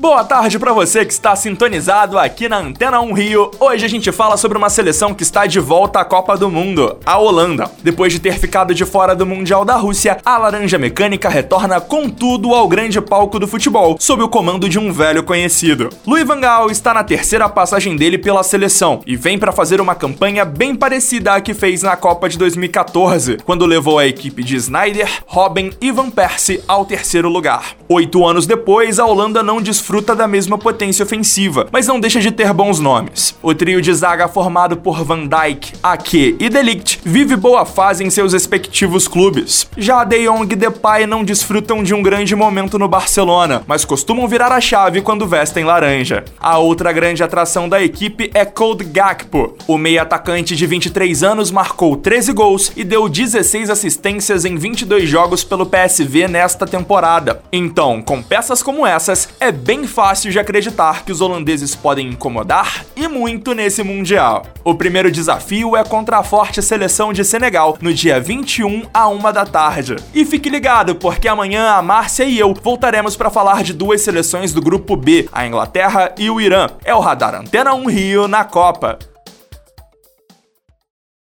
Boa tarde para você que está sintonizado aqui na Antena 1 Rio. Hoje a gente fala sobre uma seleção que está de volta à Copa do Mundo, a Holanda. Depois de ter ficado de fora do Mundial da Rússia, a Laranja Mecânica retorna com tudo ao grande palco do futebol, sob o comando de um velho conhecido. Louis van Gaal está na terceira passagem dele pela seleção e vem para fazer uma campanha bem parecida à que fez na Copa de 2014, quando levou a equipe de Snyder, Robin e Van Persie ao terceiro lugar. Oito anos depois, a Holanda não desfruta desfruta da mesma potência ofensiva, mas não deixa de ter bons nomes. O trio de zaga formado por Van Dijk, Ake e Delict vive boa fase em seus respectivos clubes. Já De Jong e Depay não desfrutam de um grande momento no Barcelona, mas costumam virar a chave quando vestem laranja. A outra grande atração da equipe é Cold Gakpo. O meio atacante de 23 anos marcou 13 gols e deu 16 assistências em 22 jogos pelo PSV nesta temporada. Então, com peças como essas, é bem bem fácil de acreditar que os holandeses podem incomodar e muito nesse Mundial. O primeiro desafio é contra a forte seleção de Senegal, no dia 21 a 1 da tarde. E fique ligado, porque amanhã a Márcia e eu voltaremos para falar de duas seleções do grupo B, a Inglaterra e o Irã. É o Radar Antena 1 Rio na Copa.